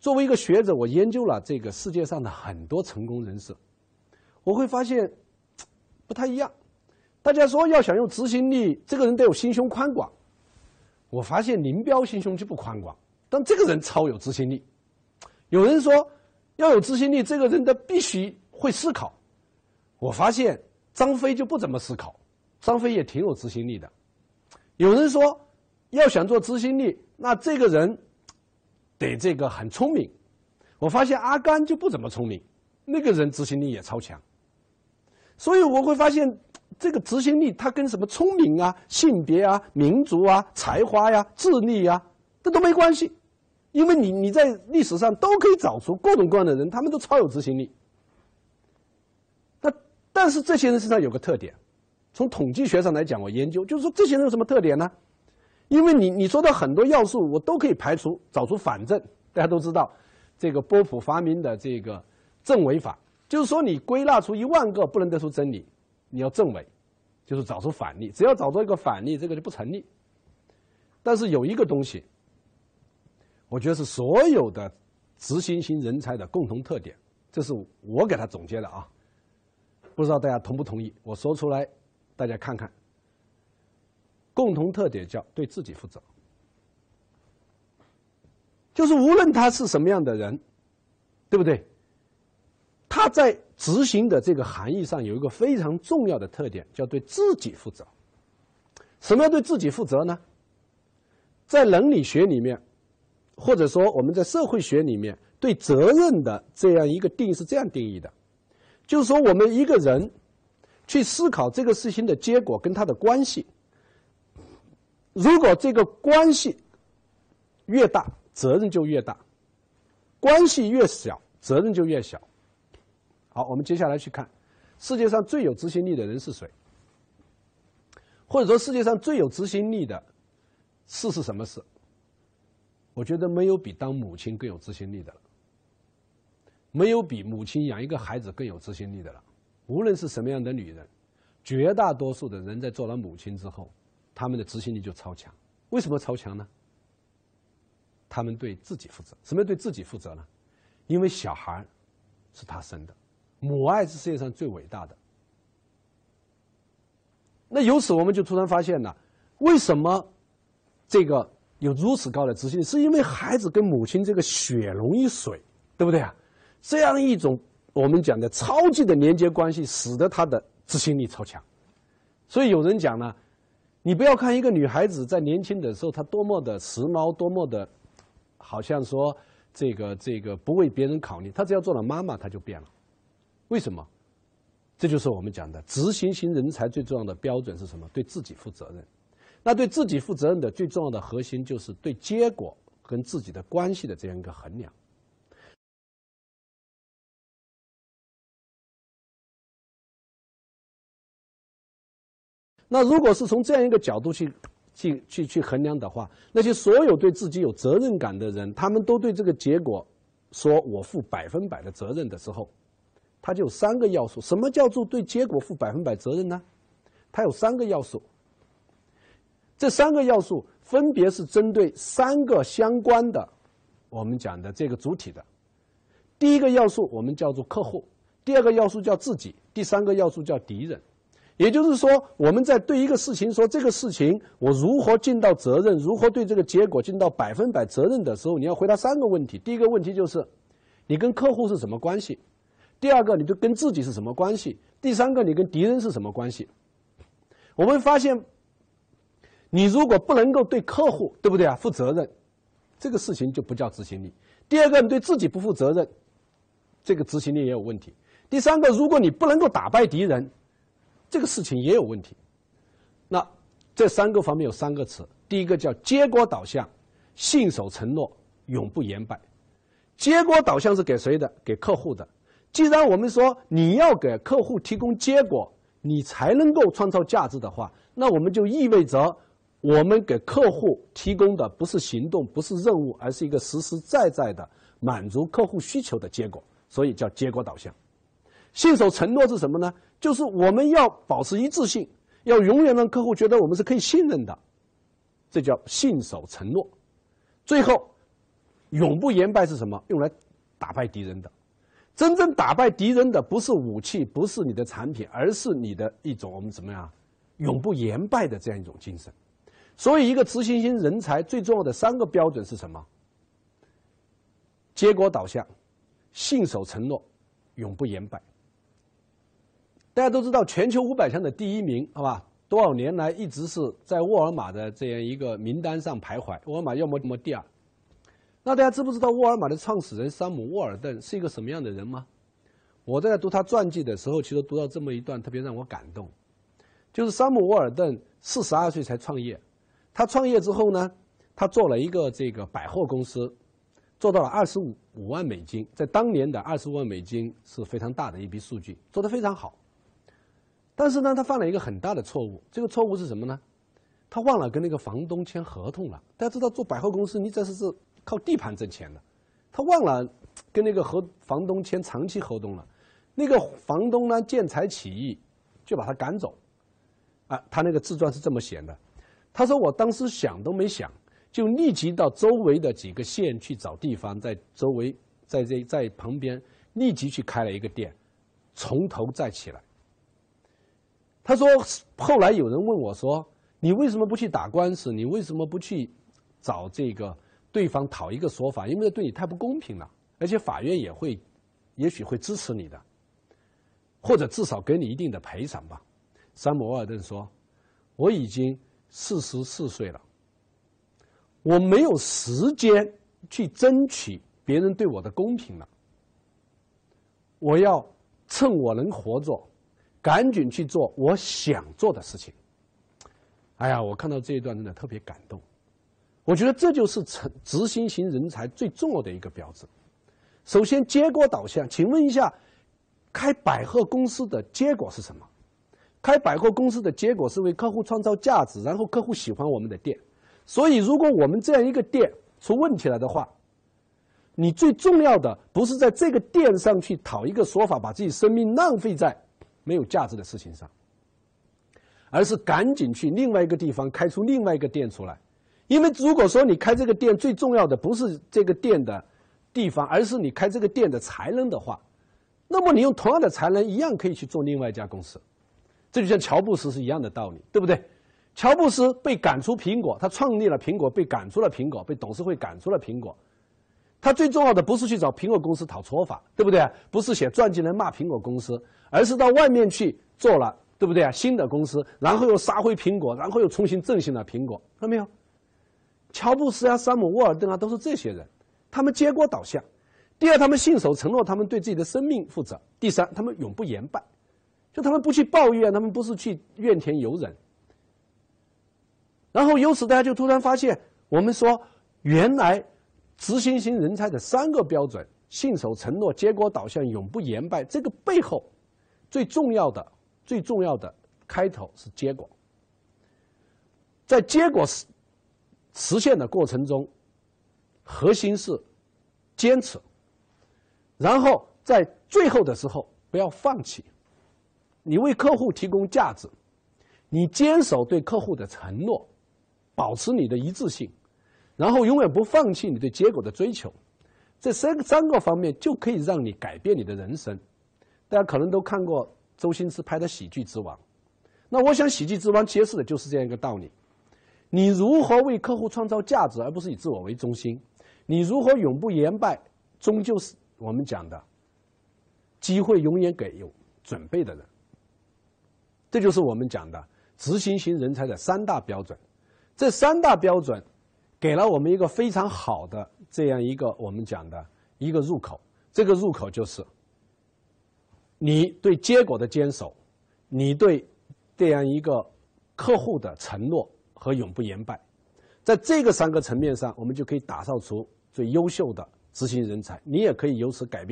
作为一个学者，我研究了这个世界上的很多成功人士，我会发现不太一样。大家说要想用执行力，这个人得有心胸宽广。我发现林彪心胸就不宽广，但这个人超有执行力。有人说要有执行力，这个人的必须会思考。我发现张飞就不怎么思考，张飞也挺有执行力的。有人说要想做执行力，那这个人得这个很聪明。我发现阿甘就不怎么聪明，那个人执行力也超强。所以我会发现。这个执行力，它跟什么聪明啊、性别啊、民族啊、才华呀、智力呀，这都没关系，因为你你在历史上都可以找出各种各样的人，他们都超有执行力。那但是这些人身上有个特点，从统计学上来讲，我研究就是说这些人有什么特点呢？因为你你说的很多要素，我都可以排除，找出反证。大家都知道，这个波普发明的这个证伪法，就是说你归纳出一万个，不能得出真理。你要证伪，就是找出反例。只要找到一个反例，这个就不成立。但是有一个东西，我觉得是所有的执行型人才的共同特点，这是我给他总结的啊。不知道大家同不同意？我说出来，大家看看。共同特点叫对自己负责，就是无论他是什么样的人，对不对？他在执行的这个含义上有一个非常重要的特点，叫对自己负责。什么叫对自己负责呢？在伦理学里面，或者说我们在社会学里面，对责任的这样一个定义是这样定义的：，就是说，我们一个人去思考这个事情的结果跟他的关系，如果这个关系越大，责任就越大；关系越小，责任就越小。好，我们接下来去看世界上最有执行力的人是谁，或者说世界上最有执行力的事是什么事？我觉得没有比当母亲更有执行力的了，没有比母亲养一个孩子更有执行力的了。无论是什么样的女人，绝大多数的人在做了母亲之后，他们的执行力就超强。为什么超强呢？他们对自己负责。什么对自己负责呢？因为小孩是他生的。母爱是世界上最伟大的。那由此我们就突然发现了，为什么这个有如此高的执行力？是因为孩子跟母亲这个血浓于水，对不对啊？这样一种我们讲的超级的连接关系，使得他的执行力超强。所以有人讲呢，你不要看一个女孩子在年轻的时候她多么的时髦，多么的，好像说这个这个不为别人考虑，她只要做了妈妈，她就变了。为什么？这就是我们讲的执行型人才最重要的标准是什么？对自己负责任。那对自己负责任的最重要的核心，就是对结果跟自己的关系的这样一个衡量。那如果是从这样一个角度去去去去衡量的话，那些所有对自己有责任感的人，他们都对这个结果说我负百分百的责任的时候。它就有三个要素。什么叫做对结果负百分百责任呢？它有三个要素。这三个要素分别是针对三个相关的，我们讲的这个主体的。第一个要素我们叫做客户，第二个要素叫自己，第三个要素叫敌人。也就是说，我们在对一个事情说这个事情我如何尽到责任，如何对这个结果尽到百分百责任的时候，你要回答三个问题。第一个问题就是，你跟客户是什么关系？第二个，你就跟自己是什么关系？第三个，你跟敌人是什么关系？我们发现，你如果不能够对客户，对不对啊？负责任，这个事情就不叫执行力。第二个，你对自己不负责任，这个执行力也有问题。第三个，如果你不能够打败敌人，这个事情也有问题。那这三个方面有三个词：第一个叫结果导向，信守承诺，永不言败。结果导向是给谁的？给客户的。既然我们说你要给客户提供结果，你才能够创造价值的话，那我们就意味着我们给客户提供的不是行动，不是任务，而是一个实实在在的满足客户需求的结果，所以叫结果导向。信守承诺是什么呢？就是我们要保持一致性，要永远让客户觉得我们是可以信任的，这叫信守承诺。最后，永不言败是什么？用来打败敌人的。真正打败敌人的不是武器，不是你的产品，而是你的一种我们怎么样永不言败的这样一种精神。所以，一个执行型人才最重要的三个标准是什么？结果导向、信守承诺、永不言败。大家都知道，全球五百强的第一名，好吧？多少年来一直是在沃尔玛的这样一个名单上徘徊，沃尔玛要么么第二。那大家知不知道沃尔玛的创始人山姆·沃尔顿是一个什么样的人吗？我在读他传记的时候，其实读到这么一段，特别让我感动。就是山姆·沃尔顿四十二岁才创业，他创业之后呢，他做了一个这个百货公司，做到了二十五五万美金，在当年的二十五万美金是非常大的一笔数据，做得非常好。但是呢，他犯了一个很大的错误。这个错误是什么呢？他忘了跟那个房东签合同了。大家知道，做百货公司，你这是是靠地盘挣钱的。他忘了跟那个和房东签长期合同了。那个房东呢，见财起意，就把他赶走。啊，他那个自传是这么写的。他说：“我当时想都没想，就立即到周围的几个县去找地方，在周围，在这在旁边立即去开了一个店，从头再起来。”他说：“后来有人问我说，你为什么不去打官司？你为什么不去找这个对方讨一个说法？因为对你太不公平了，而且法院也会，也许会支持你的，或者至少给你一定的赔偿吧。”山姆·沃尔顿说：“我已经四十四岁了，我没有时间去争取别人对我的公平了。我要趁我能活着。”赶紧去做我想做的事情。哎呀，我看到这一段真的特别感动。我觉得这就是成执行型人才最重要的一个标志。首先，结果导向。请问一下，开百货公司的结果是什么？开百货公司的结果是为客户创造价值，然后客户喜欢我们的店。所以，如果我们这样一个店出问题了的话，你最重要的不是在这个店上去讨一个说法，把自己生命浪费在。没有价值的事情上，而是赶紧去另外一个地方开出另外一个店出来，因为如果说你开这个店最重要的不是这个店的地方，而是你开这个店的才能的话，那么你用同样的才能一样可以去做另外一家公司，这就像乔布斯是一样的道理，对不对？乔布斯被赶出苹果，他创立了苹果，被赶出了苹果，被董事会赶出了苹果。他最重要的不是去找苹果公司讨说法，对不对？不是写传记来骂苹果公司，而是到外面去做了，对不对啊？新的公司，然后又杀回苹果，然后又重新振兴了苹果，看到没有？乔布斯啊，山姆沃尔顿啊，都是这些人，他们结果导向。第二，他们信守承诺，他们对自己的生命负责。第三，他们永不言败，就他们不去抱怨，他们不是去怨天尤人。然后由此，大家就突然发现，我们说原来。执行型人才的三个标准：信守承诺、结果导向、永不言败。这个背后最重要的、最重要的开头是结果。在结果实实现的过程中，核心是坚持。然后在最后的时候不要放弃。你为客户提供价值，你坚守对客户的承诺，保持你的一致性。然后永远不放弃你对结果的追求，这三三个方面就可以让你改变你的人生。大家可能都看过周星驰拍的《喜剧之王》，那我想《喜剧之王》揭示的就是这样一个道理：你如何为客户创造价值，而不是以自我为中心；你如何永不言败，终究是我们讲的机会永远给有准备的人。这就是我们讲的执行型人才的三大标准。这三大标准。给了我们一个非常好的这样一个我们讲的一个入口，这个入口就是你对结果的坚守，你对这样一个客户的承诺和永不言败，在这个三个层面上，我们就可以打造出最优秀的执行人才，你也可以由此改变。